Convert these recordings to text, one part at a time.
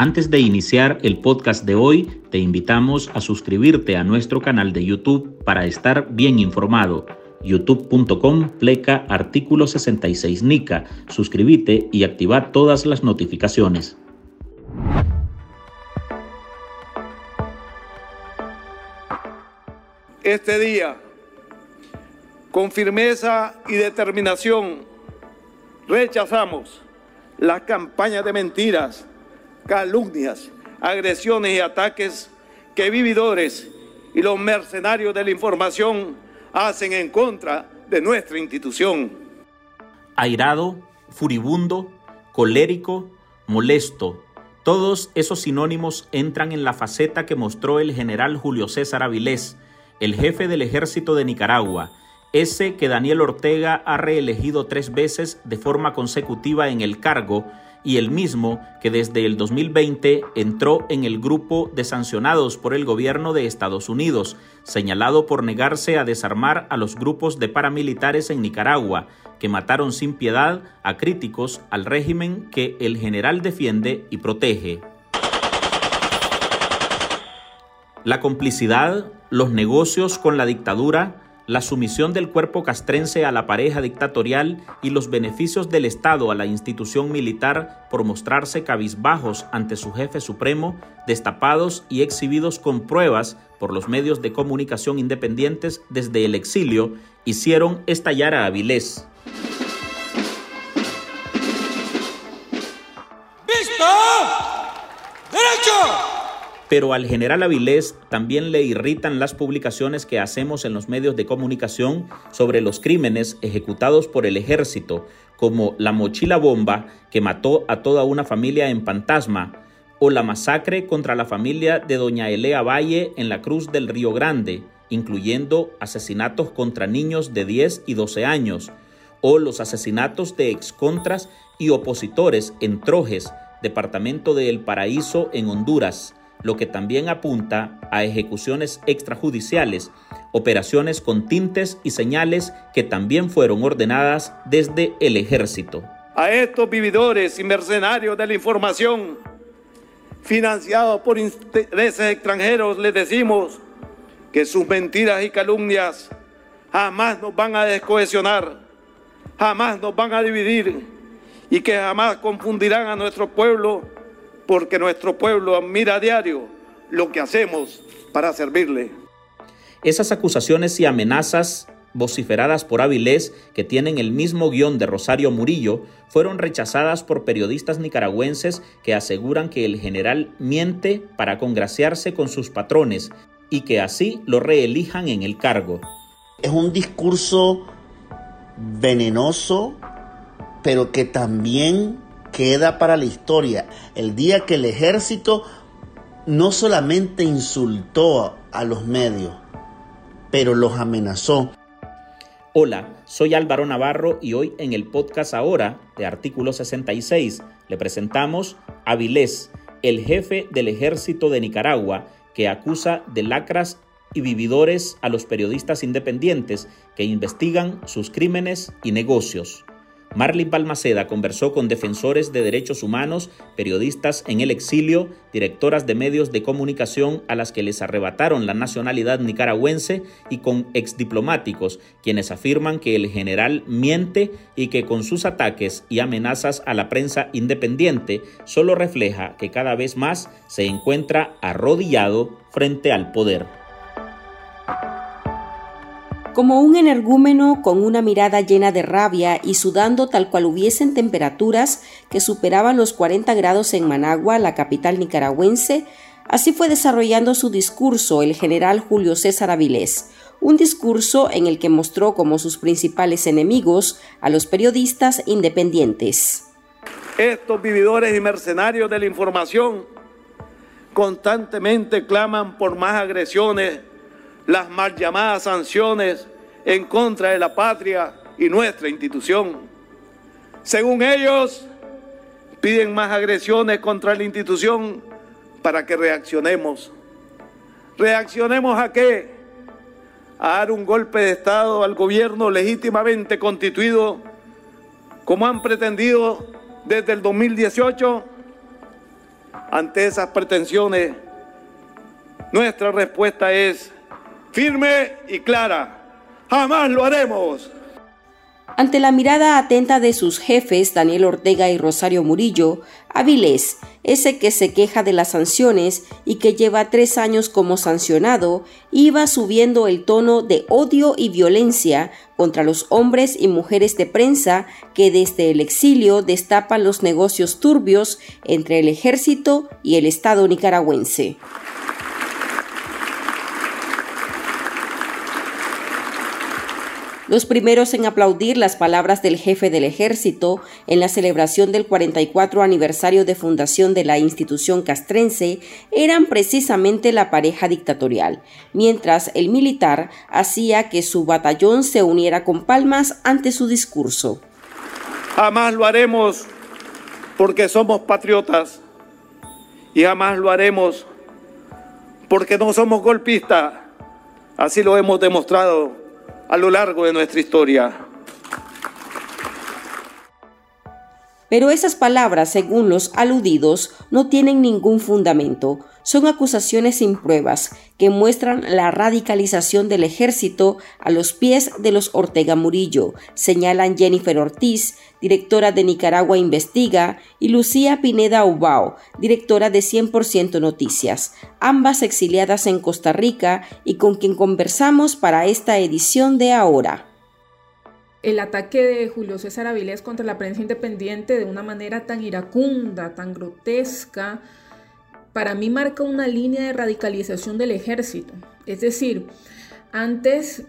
Antes de iniciar el podcast de hoy, te invitamos a suscribirte a nuestro canal de YouTube para estar bien informado. youtube.com pleca artículo 66 NICA. Suscríbete y activa todas las notificaciones. Este día, con firmeza y determinación, rechazamos las campañas de mentiras, calumnias, agresiones y ataques que vividores y los mercenarios de la información hacen en contra de nuestra institución. Airado, furibundo, colérico, molesto, todos esos sinónimos entran en la faceta que mostró el general Julio César Avilés, el jefe del ejército de Nicaragua, ese que Daniel Ortega ha reelegido tres veces de forma consecutiva en el cargo y el mismo que desde el 2020 entró en el grupo de sancionados por el gobierno de Estados Unidos, señalado por negarse a desarmar a los grupos de paramilitares en Nicaragua, que mataron sin piedad a críticos al régimen que el general defiende y protege. La complicidad, los negocios con la dictadura, la sumisión del cuerpo castrense a la pareja dictatorial y los beneficios del Estado a la institución militar por mostrarse cabizbajos ante su jefe supremo, destapados y exhibidos con pruebas por los medios de comunicación independientes desde el exilio, hicieron estallar a Avilés. Pero al general Avilés también le irritan las publicaciones que hacemos en los medios de comunicación sobre los crímenes ejecutados por el ejército, como la mochila bomba que mató a toda una familia en Fantasma, o la masacre contra la familia de doña Elea Valle en la Cruz del Río Grande, incluyendo asesinatos contra niños de 10 y 12 años, o los asesinatos de excontras y opositores en Trojes, departamento de El Paraíso en Honduras, lo que también apunta a ejecuciones extrajudiciales, operaciones con tintes y señales que también fueron ordenadas desde el ejército. A estos vividores y mercenarios de la información, financiados por intereses extranjeros, les decimos que sus mentiras y calumnias jamás nos van a descohesionar, jamás nos van a dividir y que jamás confundirán a nuestro pueblo porque nuestro pueblo admira a diario lo que hacemos para servirle. Esas acusaciones y amenazas vociferadas por Avilés, que tienen el mismo guion de Rosario Murillo, fueron rechazadas por periodistas nicaragüenses que aseguran que el general miente para congraciarse con sus patrones y que así lo reelijan en el cargo. Es un discurso venenoso, pero que también queda para la historia. El día que el ejército no solamente insultó a los medios, pero los amenazó. Hola, soy Álvaro Navarro y hoy en el podcast ahora de Artículo 66 le presentamos a Vilés, el jefe del ejército de Nicaragua, que acusa de lacras y vividores a los periodistas independientes que investigan sus crímenes y negocios. Marlin Balmaceda conversó con defensores de derechos humanos, periodistas en el exilio, directoras de medios de comunicación a las que les arrebataron la nacionalidad nicaragüense y con exdiplomáticos, quienes afirman que el general miente y que con sus ataques y amenazas a la prensa independiente solo refleja que cada vez más se encuentra arrodillado frente al poder como un energúmeno con una mirada llena de rabia y sudando tal cual hubiesen temperaturas que superaban los 40 grados en Managua, la capital nicaragüense, así fue desarrollando su discurso el general Julio César Avilés, un discurso en el que mostró como sus principales enemigos a los periodistas independientes. Estos vividores y mercenarios de la información constantemente claman por más agresiones las mal llamadas sanciones en contra de la patria y nuestra institución. Según ellos, piden más agresiones contra la institución para que reaccionemos. ¿Reaccionemos a qué? A dar un golpe de Estado al gobierno legítimamente constituido, como han pretendido desde el 2018. Ante esas pretensiones, nuestra respuesta es firme y clara. Jamás lo haremos. Ante la mirada atenta de sus jefes, Daniel Ortega y Rosario Murillo, Avilés, ese que se queja de las sanciones y que lleva tres años como sancionado, iba subiendo el tono de odio y violencia contra los hombres y mujeres de prensa que desde el exilio destapan los negocios turbios entre el ejército y el Estado nicaragüense. Los primeros en aplaudir las palabras del jefe del ejército en la celebración del 44 aniversario de fundación de la institución castrense eran precisamente la pareja dictatorial, mientras el militar hacía que su batallón se uniera con palmas ante su discurso. Jamás lo haremos porque somos patriotas y jamás lo haremos porque no somos golpistas. Así lo hemos demostrado a lo largo de nuestra historia. Pero esas palabras, según los aludidos, no tienen ningún fundamento. Son acusaciones sin pruebas que muestran la radicalización del ejército a los pies de los Ortega Murillo, señalan Jennifer Ortiz, directora de Nicaragua Investiga, y Lucía Pineda Ubao, directora de 100% Noticias, ambas exiliadas en Costa Rica y con quien conversamos para esta edición de Ahora. El ataque de Julio César Avilés contra la prensa independiente de una manera tan iracunda, tan grotesca, para mí marca una línea de radicalización del ejército. Es decir, antes,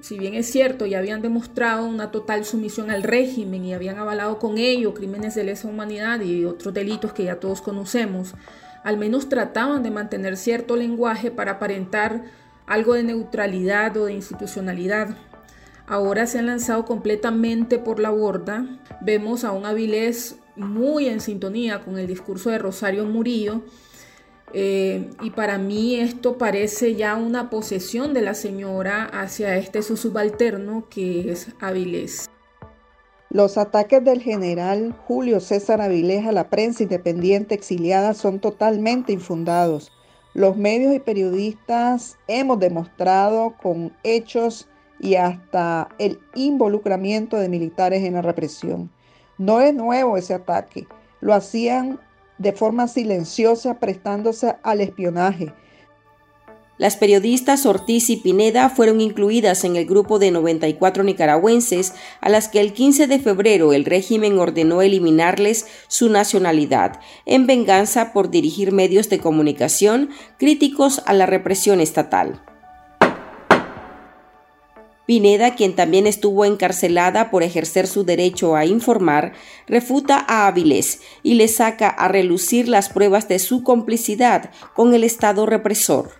si bien es cierto, ya habían demostrado una total sumisión al régimen y habían avalado con ello crímenes de lesa humanidad y otros delitos que ya todos conocemos, al menos trataban de mantener cierto lenguaje para aparentar algo de neutralidad o de institucionalidad ahora se han lanzado completamente por la borda. Vemos a un Avilés muy en sintonía con el discurso de Rosario Murillo. Eh, y para mí esto parece ya una posesión de la señora hacia este su subalterno que es Avilés. Los ataques del general Julio César Avilés a la prensa independiente exiliada son totalmente infundados. Los medios y periodistas hemos demostrado con hechos y hasta el involucramiento de militares en la represión. No es nuevo ese ataque, lo hacían de forma silenciosa prestándose al espionaje. Las periodistas Ortiz y Pineda fueron incluidas en el grupo de 94 nicaragüenses a las que el 15 de febrero el régimen ordenó eliminarles su nacionalidad, en venganza por dirigir medios de comunicación críticos a la represión estatal. Pineda, quien también estuvo encarcelada por ejercer su derecho a informar, refuta a Áviles y le saca a relucir las pruebas de su complicidad con el Estado represor.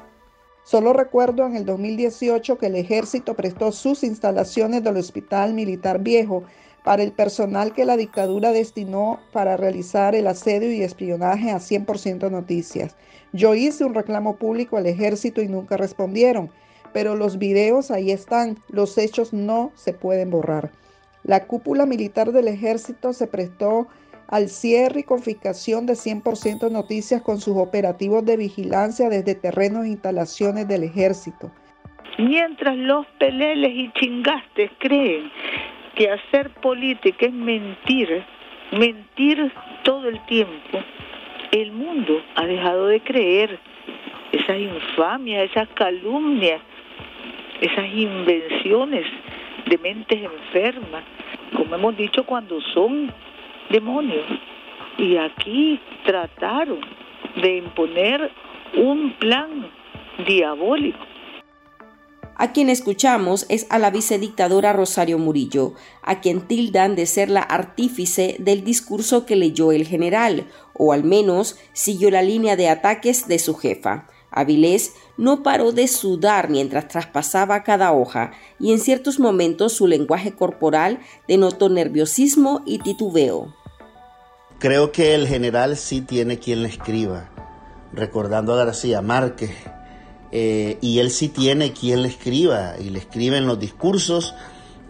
Solo recuerdo en el 2018 que el ejército prestó sus instalaciones del Hospital Militar Viejo para el personal que la dictadura destinó para realizar el asedio y espionaje a 100% noticias. Yo hice un reclamo público al ejército y nunca respondieron pero los videos ahí están, los hechos no se pueden borrar. La cúpula militar del ejército se prestó al cierre y confiscación de 100% noticias con sus operativos de vigilancia desde terrenos e instalaciones del ejército. Mientras los peleles y chingastes creen que hacer política es mentir, mentir todo el tiempo, el mundo ha dejado de creer esas infamias, esas calumnias esas invenciones de mentes enfermas, como hemos dicho, cuando son demonios. Y aquí trataron de imponer un plan diabólico. A quien escuchamos es a la vicedictadora Rosario Murillo, a quien tildan de ser la artífice del discurso que leyó el general, o al menos siguió la línea de ataques de su jefa. Avilés no paró de sudar mientras traspasaba cada hoja y en ciertos momentos su lenguaje corporal denotó nerviosismo y titubeo. Creo que el general sí tiene quien le escriba, recordando a García Márquez, eh, y él sí tiene quien le escriba, y le escriben los discursos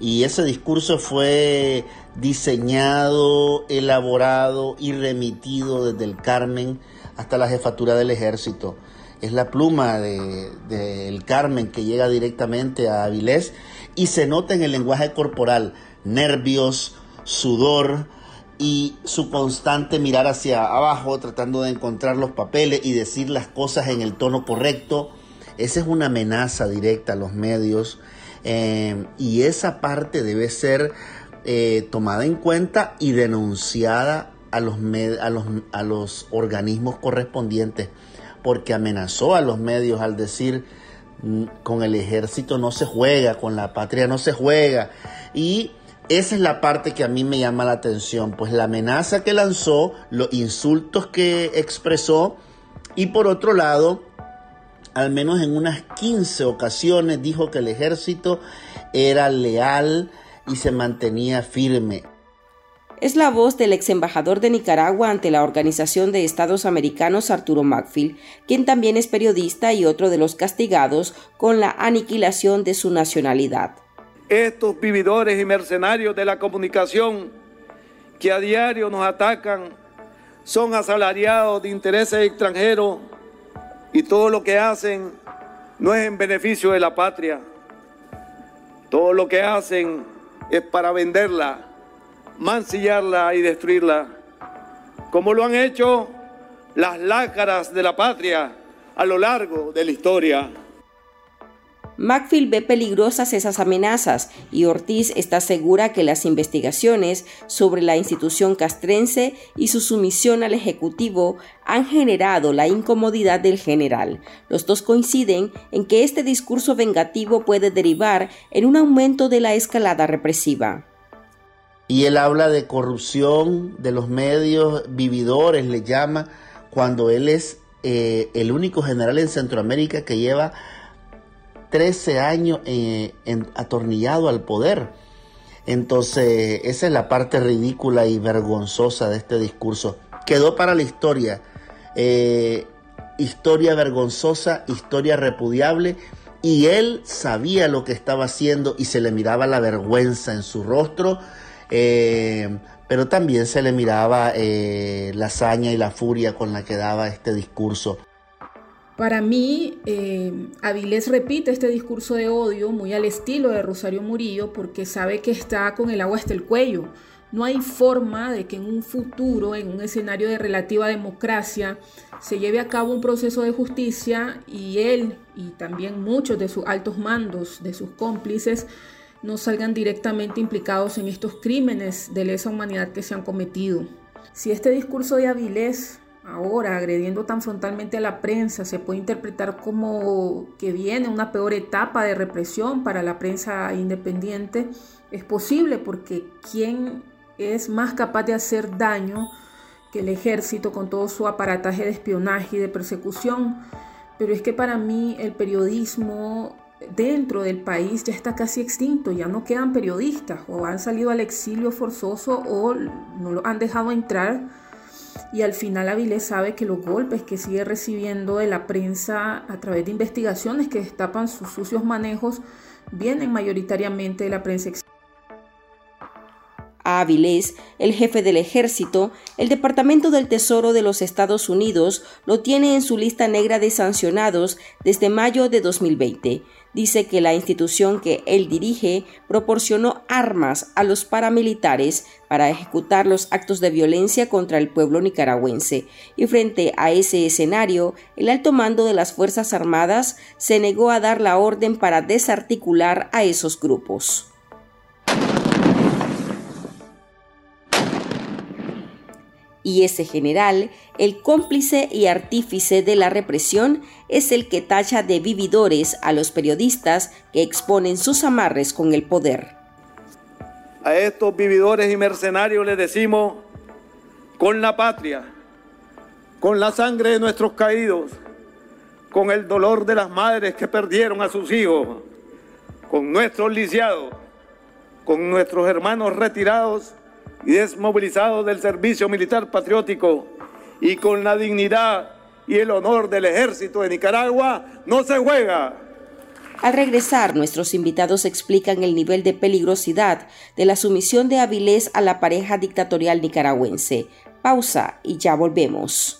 Y ese discurso fue diseñado, elaborado y remitido desde el Carmen hasta la jefatura del ejército. Es la pluma del de, Carmen que llega directamente a Avilés y se nota en el lenguaje corporal nervios, sudor y su constante mirar hacia abajo tratando de encontrar los papeles y decir las cosas en el tono correcto. Esa es una amenaza directa a los medios eh, y esa parte debe ser eh, tomada en cuenta y denunciada a los, a, los, a los organismos correspondientes, porque amenazó a los medios al decir mm, con el ejército no se juega, con la patria no se juega. Y esa es la parte que a mí me llama la atención, pues la amenaza que lanzó, los insultos que expresó y por otro lado, al menos en unas 15 ocasiones dijo que el ejército era leal y se mantenía firme. Es la voz del ex embajador de Nicaragua ante la Organización de Estados Americanos Arturo Macfield, quien también es periodista y otro de los castigados con la aniquilación de su nacionalidad. Estos vividores y mercenarios de la comunicación que a diario nos atacan son asalariados de intereses extranjeros y todo lo que hacen no es en beneficio de la patria. Todo lo que hacen es para venderla, mancillarla y destruirla, como lo han hecho las lácaras de la patria a lo largo de la historia. Macfield ve peligrosas esas amenazas y Ortiz está segura que las investigaciones sobre la institución castrense y su sumisión al Ejecutivo han generado la incomodidad del general. Los dos coinciden en que este discurso vengativo puede derivar en un aumento de la escalada represiva. Y él habla de corrupción de los medios, vividores le llama, cuando él es eh, el único general en Centroamérica que lleva 13 años eh, atornillado al poder. Entonces, esa es la parte ridícula y vergonzosa de este discurso. Quedó para la historia. Eh, historia vergonzosa, historia repudiable. Y él sabía lo que estaba haciendo y se le miraba la vergüenza en su rostro. Eh, pero también se le miraba la hazaña y la furia con la que daba este discurso. Para mí, eh, Avilés repite este discurso de odio muy al estilo de Rosario Murillo porque sabe que está con el agua hasta el cuello. No hay forma de que en un futuro, en un escenario de relativa democracia, se lleve a cabo un proceso de justicia y él y también muchos de sus altos mandos, de sus cómplices, no salgan directamente implicados en estos crímenes de lesa humanidad que se han cometido. Si este discurso de Avilés ahora agrediendo tan frontalmente a la prensa se puede interpretar como que viene una peor etapa de represión para la prensa independiente. Es posible porque ¿quién es más capaz de hacer daño que el ejército con todo su aparataje de espionaje y de persecución? Pero es que para mí el periodismo dentro del país ya está casi extinto, ya no quedan periodistas o han salido al exilio forzoso o no lo han dejado entrar. Y al final Avilés sabe que los golpes que sigue recibiendo de la prensa a través de investigaciones que destapan sus sucios manejos vienen mayoritariamente de la prensa a Avilés, el jefe del ejército, el Departamento del Tesoro de los Estados Unidos lo tiene en su lista negra de sancionados desde mayo de 2020 dice que la institución que él dirige proporcionó armas a los paramilitares para ejecutar los actos de violencia contra el pueblo nicaragüense. Y frente a ese escenario, el alto mando de las Fuerzas Armadas se negó a dar la orden para desarticular a esos grupos. Y ese general, el cómplice y artífice de la represión, es el que tacha de vividores a los periodistas que exponen sus amarres con el poder. A estos vividores y mercenarios les decimos, con la patria, con la sangre de nuestros caídos, con el dolor de las madres que perdieron a sus hijos, con nuestros lisiados, con nuestros hermanos retirados, y desmovilizado del servicio militar patriótico y con la dignidad y el honor del ejército de Nicaragua, no se juega. Al regresar, nuestros invitados explican el nivel de peligrosidad de la sumisión de Avilés a la pareja dictatorial nicaragüense. Pausa y ya volvemos.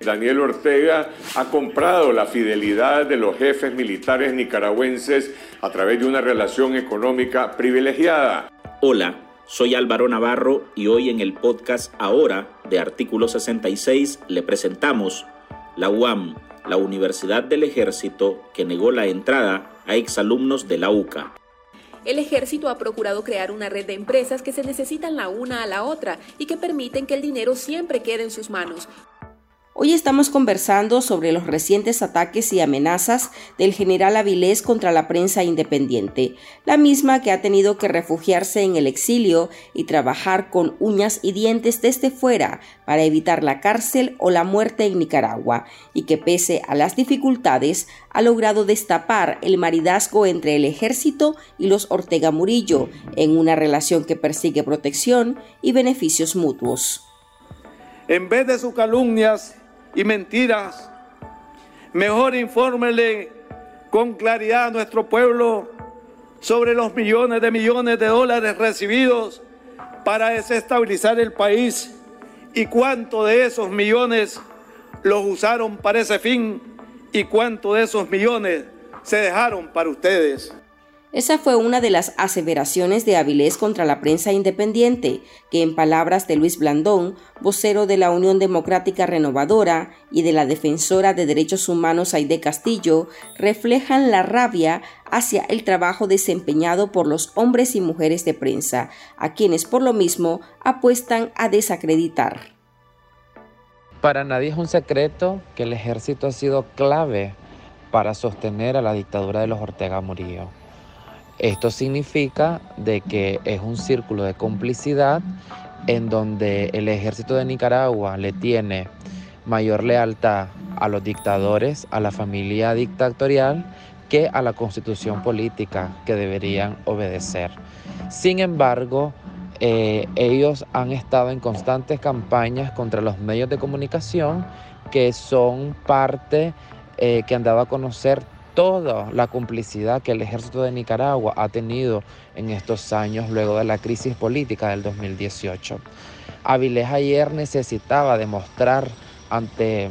Daniel Ortega ha comprado la fidelidad de los jefes militares nicaragüenses a través de una relación económica privilegiada. Hola, soy Álvaro Navarro y hoy en el podcast Ahora de Artículo 66 le presentamos la UAM, la Universidad del Ejército, que negó la entrada a exalumnos de la UCA. El ejército ha procurado crear una red de empresas que se necesitan la una a la otra y que permiten que el dinero siempre quede en sus manos, Hoy estamos conversando sobre los recientes ataques y amenazas del general Avilés contra la prensa independiente, la misma que ha tenido que refugiarse en el exilio y trabajar con uñas y dientes desde fuera para evitar la cárcel o la muerte en Nicaragua, y que pese a las dificultades ha logrado destapar el maridazgo entre el ejército y los Ortega Murillo en una relación que persigue protección y beneficios mutuos. En vez de sus calumnias, y mentiras. Mejor infórmele con claridad a nuestro pueblo sobre los millones de millones de dólares recibidos para desestabilizar el país y cuánto de esos millones los usaron para ese fin y cuánto de esos millones se dejaron para ustedes. Esa fue una de las aseveraciones de Avilés contra la prensa independiente, que en palabras de Luis Blandón, vocero de la Unión Democrática Renovadora y de la defensora de derechos humanos Aide Castillo, reflejan la rabia hacia el trabajo desempeñado por los hombres y mujeres de prensa, a quienes por lo mismo apuestan a desacreditar. Para nadie es un secreto que el ejército ha sido clave para sostener a la dictadura de los Ortega Murillo esto significa de que es un círculo de complicidad en donde el ejército de Nicaragua le tiene mayor lealtad a los dictadores, a la familia dictatorial, que a la constitución política que deberían obedecer. Sin embargo, eh, ellos han estado en constantes campañas contra los medios de comunicación que son parte eh, que han dado a conocer toda la complicidad que el ejército de Nicaragua ha tenido en estos años luego de la crisis política del 2018. Avilés ayer necesitaba demostrar ante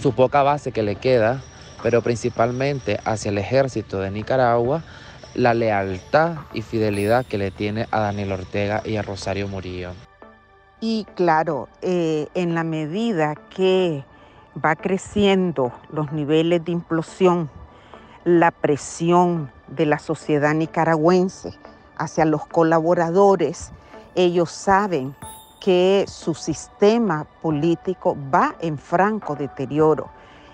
su poca base que le queda, pero principalmente hacia el ejército de Nicaragua, la lealtad y fidelidad que le tiene a Daniel Ortega y a Rosario Murillo. Y claro, eh, en la medida que va creciendo los niveles de implosión la presión de la sociedad nicaragüense hacia los colaboradores. Ellos saben que su sistema político va en franco deterioro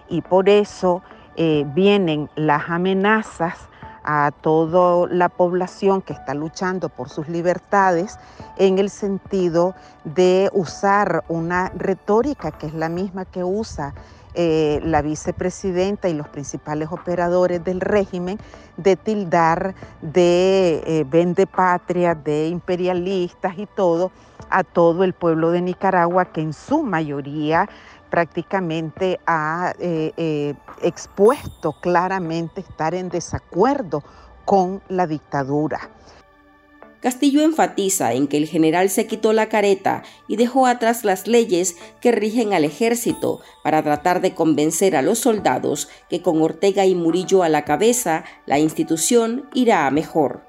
y por eso eh, vienen las amenazas a toda la población que está luchando por sus libertades en el sentido de usar una retórica que es la misma que usa eh, la vicepresidenta y los principales operadores del régimen de tildar de eh, vende patria, de imperialistas y todo a todo el pueblo de Nicaragua que en su mayoría prácticamente ha eh, expuesto claramente estar en desacuerdo con la dictadura. Castillo enfatiza en que el general se quitó la careta y dejó atrás las leyes que rigen al ejército para tratar de convencer a los soldados que con Ortega y Murillo a la cabeza la institución irá a mejor.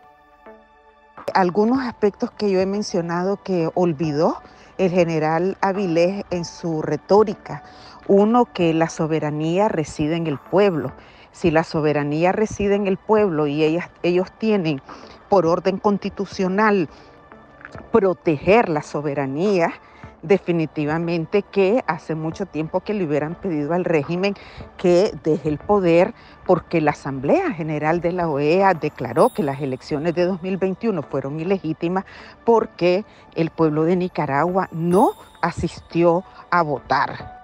Algunos aspectos que yo he mencionado que olvidó el general Avilés en su retórica. Uno, que la soberanía reside en el pueblo. Si la soberanía reside en el pueblo y ellos tienen por orden constitucional proteger la soberanía, definitivamente que hace mucho tiempo que le hubieran pedido al régimen que deje el poder porque la Asamblea General de la OEA declaró que las elecciones de 2021 fueron ilegítimas porque el pueblo de Nicaragua no asistió a votar.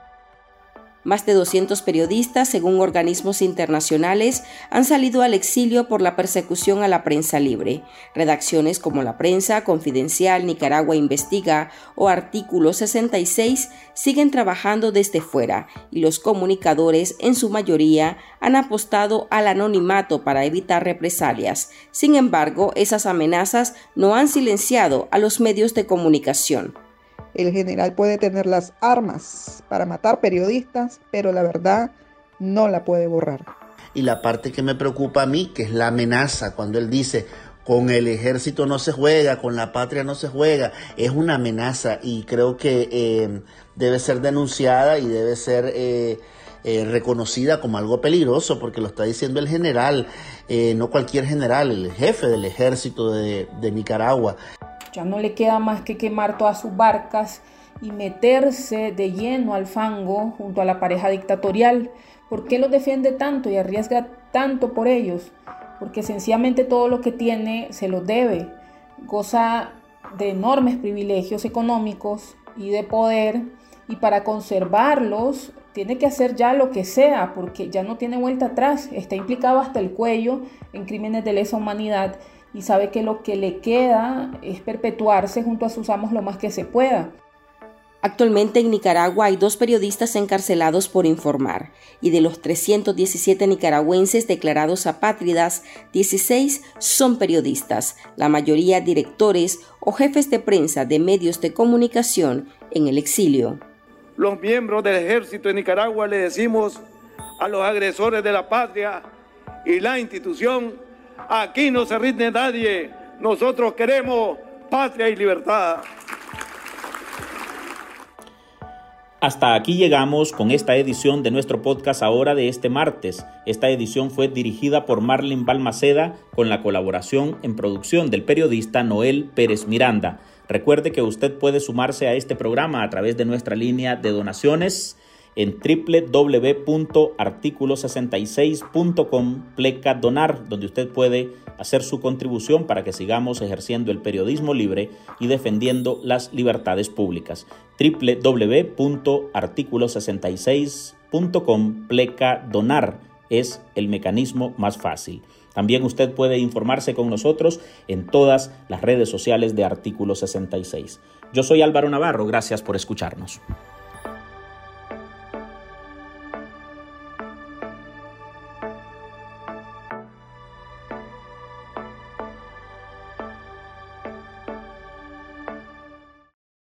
Más de 200 periodistas, según organismos internacionales, han salido al exilio por la persecución a la prensa libre. Redacciones como La Prensa, Confidencial, Nicaragua Investiga o Artículo 66 siguen trabajando desde fuera y los comunicadores, en su mayoría, han apostado al anonimato para evitar represalias. Sin embargo, esas amenazas no han silenciado a los medios de comunicación. El general puede tener las armas para matar periodistas, pero la verdad no la puede borrar. Y la parte que me preocupa a mí, que es la amenaza, cuando él dice, con el ejército no se juega, con la patria no se juega, es una amenaza y creo que eh, debe ser denunciada y debe ser eh, eh, reconocida como algo peligroso, porque lo está diciendo el general, no cualquier general, el jefe del ejército de, de Nicaragua. Ya no le queda más que quemar todas sus barcas y meterse de lleno al fango junto a la pareja dictatorial. ¿Por qué los defiende tanto y arriesga tanto por ellos? Porque sencillamente todo lo que tiene se lo debe. Goza de enormes privilegios económicos y de poder y para conservarlos tiene que hacer ya lo que sea porque ya no tiene vuelta atrás. Está implicado hasta el cuello en crímenes de lesa humanidad y sabe que lo que le queda es perpetuarse junto a sus amos lo más que se pueda. Actualmente en Nicaragua hay dos periodistas encarcelados por informar, y de los 317 nicaragüenses declarados apátridas, 16 son periodistas, la mayoría directores o jefes de prensa de medios de comunicación en el exilio. Los miembros del ejército de Nicaragua le decimos a los agresores de la patria y la institución Aquí no se rinde nadie. Nosotros queremos patria y libertad. Hasta aquí llegamos con esta edición de nuestro podcast ahora de este martes. Esta edición fue dirigida por Marlene Balmaceda con la colaboración en producción del periodista Noel Pérez Miranda. Recuerde que usted puede sumarse a este programa a través de nuestra línea de donaciones en www.articulo66.com pleca donar, donde usted puede hacer su contribución para que sigamos ejerciendo el periodismo libre y defendiendo las libertades públicas. www.articulo66.com pleca donar es el mecanismo más fácil. También usted puede informarse con nosotros en todas las redes sociales de Artículo 66. Yo soy Álvaro Navarro, gracias por escucharnos.